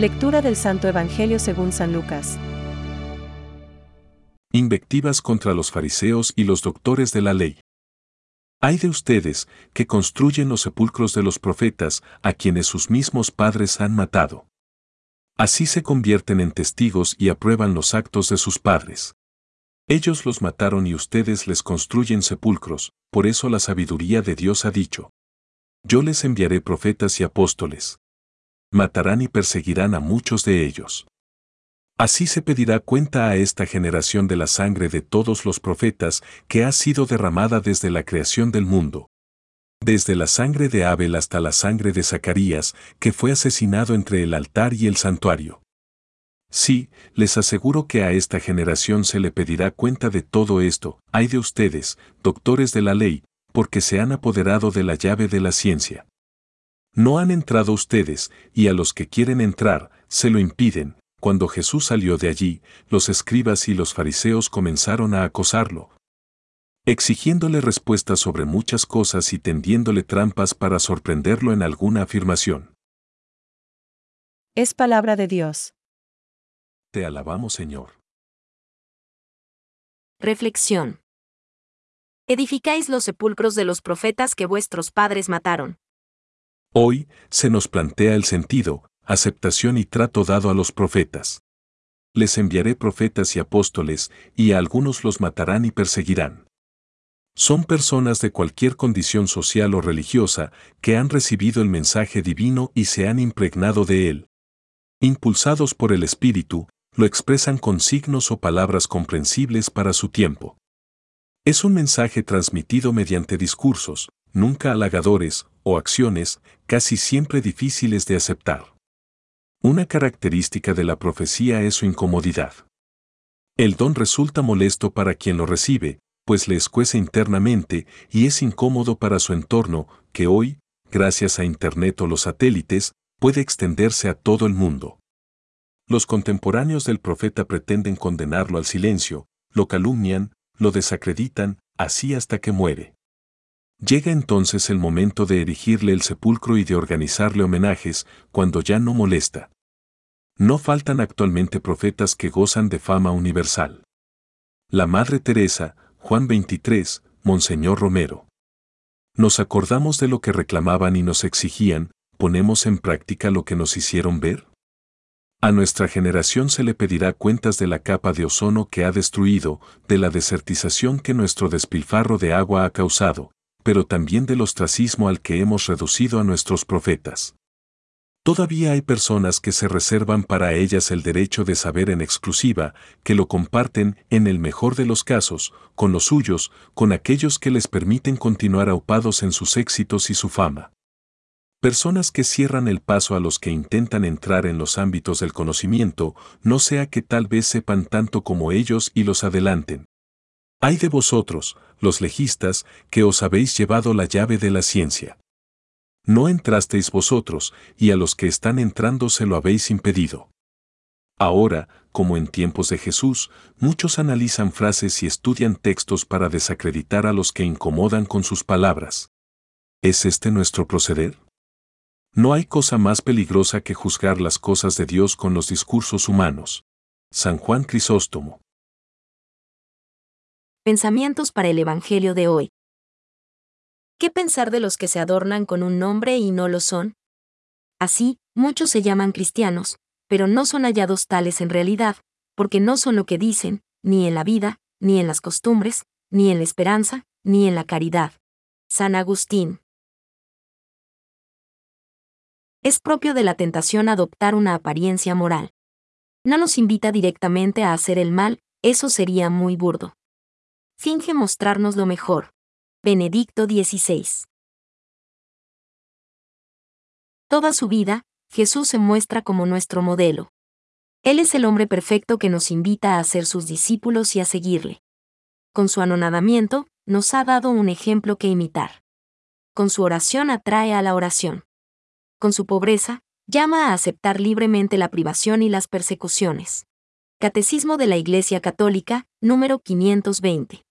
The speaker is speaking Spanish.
Lectura del Santo Evangelio según San Lucas. Invectivas contra los fariseos y los doctores de la ley. Hay de ustedes que construyen los sepulcros de los profetas a quienes sus mismos padres han matado. Así se convierten en testigos y aprueban los actos de sus padres. Ellos los mataron y ustedes les construyen sepulcros, por eso la sabiduría de Dios ha dicho. Yo les enviaré profetas y apóstoles. Matarán y perseguirán a muchos de ellos. Así se pedirá cuenta a esta generación de la sangre de todos los profetas que ha sido derramada desde la creación del mundo. Desde la sangre de Abel hasta la sangre de Zacarías, que fue asesinado entre el altar y el santuario. Sí, les aseguro que a esta generación se le pedirá cuenta de todo esto, hay de ustedes, doctores de la ley, porque se han apoderado de la llave de la ciencia. No han entrado ustedes, y a los que quieren entrar, se lo impiden. Cuando Jesús salió de allí, los escribas y los fariseos comenzaron a acosarlo, exigiéndole respuestas sobre muchas cosas y tendiéndole trampas para sorprenderlo en alguna afirmación. Es palabra de Dios. Te alabamos, Señor. Reflexión. Edificáis los sepulcros de los profetas que vuestros padres mataron. Hoy se nos plantea el sentido, aceptación y trato dado a los profetas. Les enviaré profetas y apóstoles, y a algunos los matarán y perseguirán. Son personas de cualquier condición social o religiosa que han recibido el mensaje divino y se han impregnado de él. Impulsados por el Espíritu, lo expresan con signos o palabras comprensibles para su tiempo. Es un mensaje transmitido mediante discursos, nunca halagadores, o acciones, casi siempre difíciles de aceptar. Una característica de la profecía es su incomodidad. El don resulta molesto para quien lo recibe, pues le escuece internamente y es incómodo para su entorno, que hoy, gracias a Internet o los satélites, puede extenderse a todo el mundo. Los contemporáneos del profeta pretenden condenarlo al silencio, lo calumnian, lo desacreditan, así hasta que muere. Llega entonces el momento de erigirle el sepulcro y de organizarle homenajes, cuando ya no molesta. No faltan actualmente profetas que gozan de fama universal. La Madre Teresa, Juan 23, Monseñor Romero. Nos acordamos de lo que reclamaban y nos exigían, ¿ponemos en práctica lo que nos hicieron ver? A nuestra generación se le pedirá cuentas de la capa de ozono que ha destruido, de la desertización que nuestro despilfarro de agua ha causado, pero también del ostracismo al que hemos reducido a nuestros profetas. Todavía hay personas que se reservan para ellas el derecho de saber en exclusiva, que lo comparten, en el mejor de los casos, con los suyos, con aquellos que les permiten continuar aupados en sus éxitos y su fama. Personas que cierran el paso a los que intentan entrar en los ámbitos del conocimiento, no sea que tal vez sepan tanto como ellos y los adelanten. Hay de vosotros, los legistas, que os habéis llevado la llave de la ciencia. No entrasteis vosotros, y a los que están entrando se lo habéis impedido. Ahora, como en tiempos de Jesús, muchos analizan frases y estudian textos para desacreditar a los que incomodan con sus palabras. ¿Es este nuestro proceder? No hay cosa más peligrosa que juzgar las cosas de Dios con los discursos humanos. San Juan Crisóstomo. Pensamientos para el Evangelio de hoy. ¿Qué pensar de los que se adornan con un nombre y no lo son? Así, muchos se llaman cristianos, pero no son hallados tales en realidad, porque no son lo que dicen, ni en la vida, ni en las costumbres, ni en la esperanza, ni en la caridad. San Agustín. Es propio de la tentación adoptar una apariencia moral. No nos invita directamente a hacer el mal, eso sería muy burdo. Finge mostrarnos lo mejor. Benedicto XVI. Toda su vida, Jesús se muestra como nuestro modelo. Él es el hombre perfecto que nos invita a ser sus discípulos y a seguirle. Con su anonadamiento, nos ha dado un ejemplo que imitar. Con su oración atrae a la oración con su pobreza, llama a aceptar libremente la privación y las persecuciones. Catecismo de la Iglesia Católica, número 520.